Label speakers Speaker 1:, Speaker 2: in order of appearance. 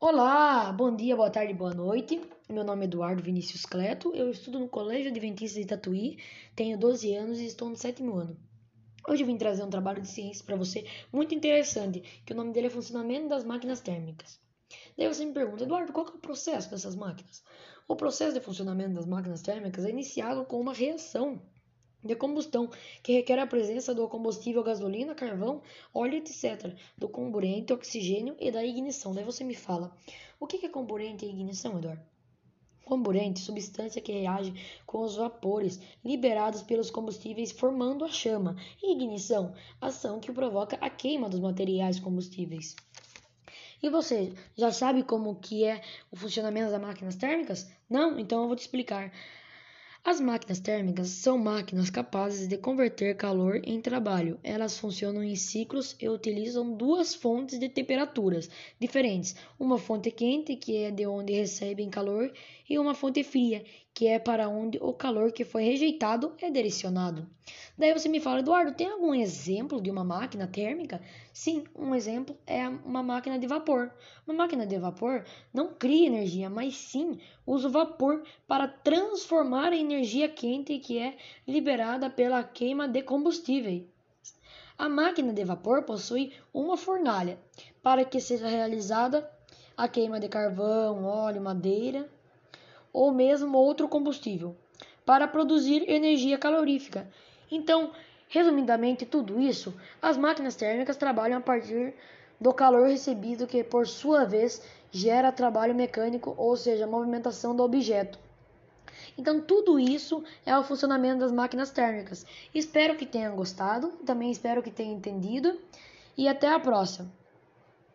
Speaker 1: Olá, bom dia, boa tarde, boa noite. Meu nome é Eduardo Vinícius Cleto, eu estudo no Colégio Adventista de Tatuí, tenho 12 anos e estou no sétimo ano. Hoje vim trazer um trabalho de ciência para você muito interessante, que o nome dele é Funcionamento das Máquinas Térmicas. Daí você me pergunta, Eduardo, qual é o processo dessas máquinas? O processo de funcionamento das máquinas térmicas é iniciado com uma reação de combustão, que requer a presença do combustível gasolina, carvão, óleo, etc., do comburente, oxigênio e da ignição. Daí você me fala, o que é comburente e ignição, Eduardo? Comburente, substância que reage com os vapores liberados pelos combustíveis formando a chama. E ignição, ação que provoca a queima dos materiais combustíveis. E você já sabe como que é o funcionamento das máquinas térmicas? Não? Então eu vou te explicar. As máquinas térmicas são máquinas capazes de converter calor em trabalho. Elas funcionam em ciclos e utilizam duas fontes de temperaturas diferentes: uma fonte quente, que é de onde recebem calor, e uma fonte fria, que é para onde o calor que foi rejeitado é direcionado. Daí você me fala, Eduardo, tem algum exemplo de uma máquina térmica? Sim, um exemplo é uma máquina de vapor. Uma máquina de vapor não cria energia, mas sim usa o vapor para transformar a energia quente que é liberada pela queima de combustível. A máquina de vapor possui uma fornalha para que seja realizada a queima de carvão, óleo, madeira ou mesmo outro combustível para produzir energia calorífica. Então, resumidamente, tudo isso, as máquinas térmicas trabalham a partir do calor recebido que, por sua vez, gera trabalho mecânico, ou seja, movimentação do objeto. Então, tudo isso é o funcionamento das máquinas térmicas. Espero que tenham gostado, também espero que tenham entendido e até a próxima.